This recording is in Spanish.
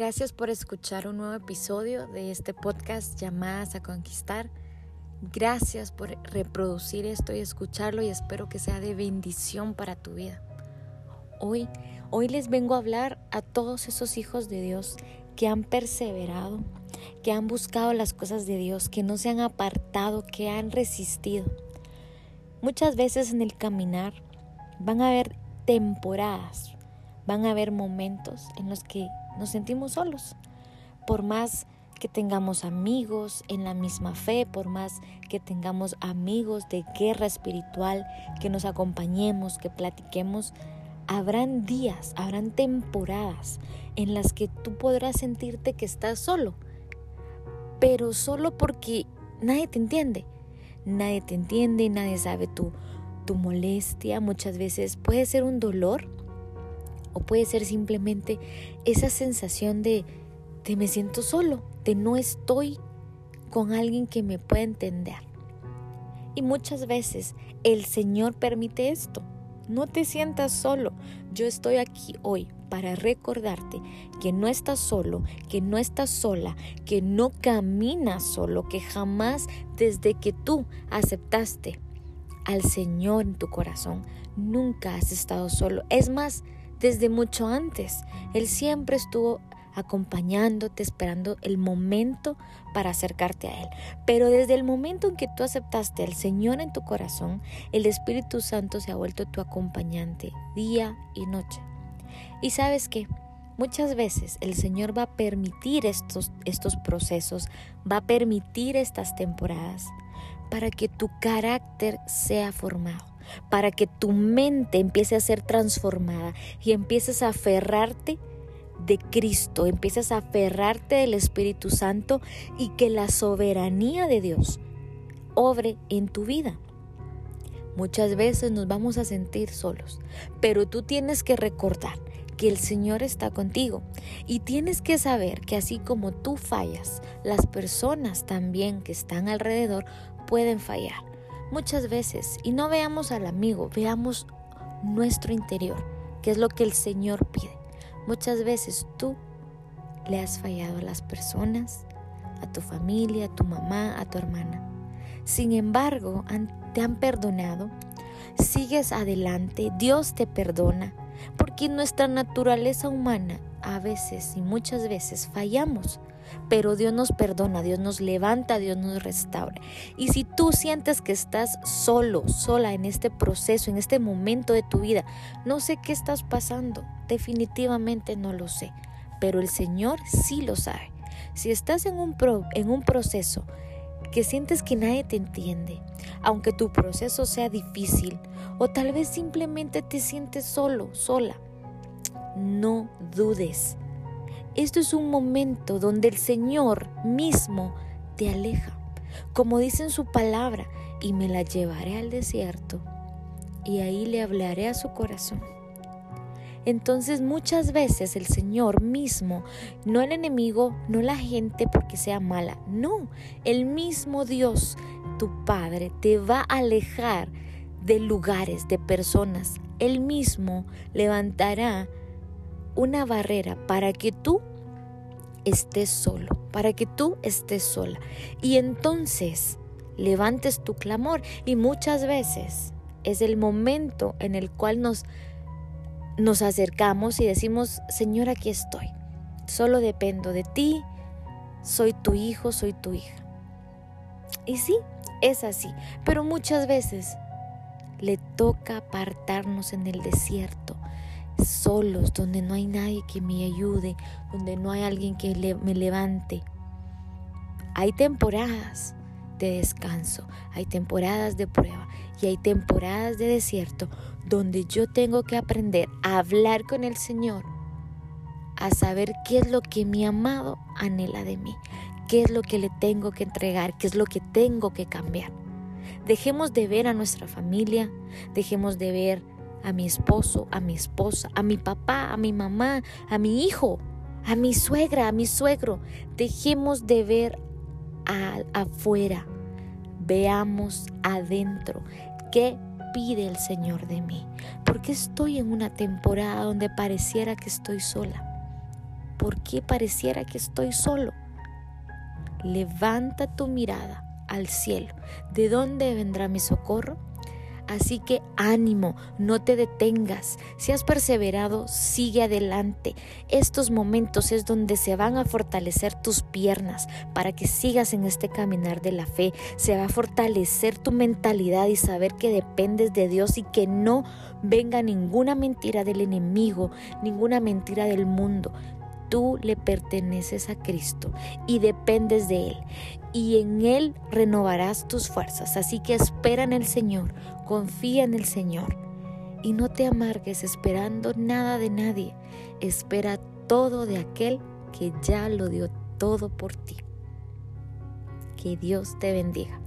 Gracias por escuchar un nuevo episodio de este podcast Llamadas a Conquistar. Gracias por reproducir esto y escucharlo y espero que sea de bendición para tu vida. Hoy, hoy les vengo a hablar a todos esos hijos de Dios que han perseverado, que han buscado las cosas de Dios, que no se han apartado, que han resistido. Muchas veces en el caminar van a haber temporadas, van a haber momentos en los que nos sentimos solos. Por más que tengamos amigos en la misma fe, por más que tengamos amigos de guerra espiritual, que nos acompañemos, que platiquemos, habrán días, habrán temporadas en las que tú podrás sentirte que estás solo, pero solo porque nadie te entiende. Nadie te entiende, nadie sabe tu, tu molestia, muchas veces puede ser un dolor o puede ser simplemente esa sensación de, de me siento solo, de no estoy con alguien que me pueda entender. Y muchas veces el Señor permite esto. No te sientas solo. Yo estoy aquí hoy para recordarte que no estás solo, que no estás sola, que no caminas solo, que jamás desde que tú aceptaste al Señor en tu corazón, nunca has estado solo. Es más, desde mucho antes. Él siempre estuvo acompañándote, esperando el momento para acercarte a Él. Pero desde el momento en que tú aceptaste al Señor en tu corazón, el Espíritu Santo se ha vuelto tu acompañante día y noche. Y sabes que muchas veces el Señor va a permitir estos, estos procesos, va a permitir estas temporadas para que tu carácter sea formado para que tu mente empiece a ser transformada y empieces a aferrarte de Cristo, empieces a aferrarte del Espíritu Santo y que la soberanía de Dios obre en tu vida. Muchas veces nos vamos a sentir solos, pero tú tienes que recordar que el Señor está contigo y tienes que saber que así como tú fallas, las personas también que están alrededor pueden fallar muchas veces y no veamos al amigo, veamos nuestro interior, que es lo que el Señor pide. Muchas veces tú le has fallado a las personas, a tu familia, a tu mamá, a tu hermana. Sin embargo, te han perdonado, sigues adelante, Dios te perdona, porque nuestra naturaleza humana a veces y muchas veces fallamos pero Dios nos perdona, Dios nos levanta, Dios nos restaura. Y si tú sientes que estás solo, sola en este proceso, en este momento de tu vida, no sé qué estás pasando, definitivamente no lo sé, pero el Señor sí lo sabe. Si estás en un, en un proceso que sientes que nadie te entiende, aunque tu proceso sea difícil, o tal vez simplemente te sientes solo, sola, no dudes esto es un momento donde el Señor mismo te aleja, como dice en su palabra, y me la llevaré al desierto, y ahí le hablaré a su corazón. Entonces muchas veces el Señor mismo, no el enemigo, no la gente porque sea mala, no, el mismo Dios, tu Padre, te va a alejar de lugares, de personas. Él mismo levantará una barrera para que tú estés solo, para que tú estés sola. Y entonces levantes tu clamor. Y muchas veces es el momento en el cual nos, nos acercamos y decimos, Señor, aquí estoy. Solo dependo de ti. Soy tu hijo, soy tu hija. Y sí, es así. Pero muchas veces le toca apartarnos en el desierto solos, donde no hay nadie que me ayude, donde no hay alguien que me levante. Hay temporadas de descanso, hay temporadas de prueba y hay temporadas de desierto donde yo tengo que aprender a hablar con el Señor, a saber qué es lo que mi amado anhela de mí, qué es lo que le tengo que entregar, qué es lo que tengo que cambiar. Dejemos de ver a nuestra familia, dejemos de ver a mi esposo, a mi esposa, a mi papá, a mi mamá, a mi hijo, a mi suegra, a mi suegro. Dejemos de ver afuera, veamos adentro. ¿Qué pide el Señor de mí? Porque estoy en una temporada donde pareciera que estoy sola. ¿por qué pareciera que estoy solo? Levanta tu mirada al cielo. ¿De dónde vendrá mi socorro? Así que ánimo, no te detengas. Si has perseverado, sigue adelante. Estos momentos es donde se van a fortalecer tus piernas para que sigas en este caminar de la fe. Se va a fortalecer tu mentalidad y saber que dependes de Dios y que no venga ninguna mentira del enemigo, ninguna mentira del mundo tú le perteneces a Cristo y dependes de Él. Y en Él renovarás tus fuerzas. Así que espera en el Señor, confía en el Señor. Y no te amargues esperando nada de nadie. Espera todo de aquel que ya lo dio todo por ti. Que Dios te bendiga.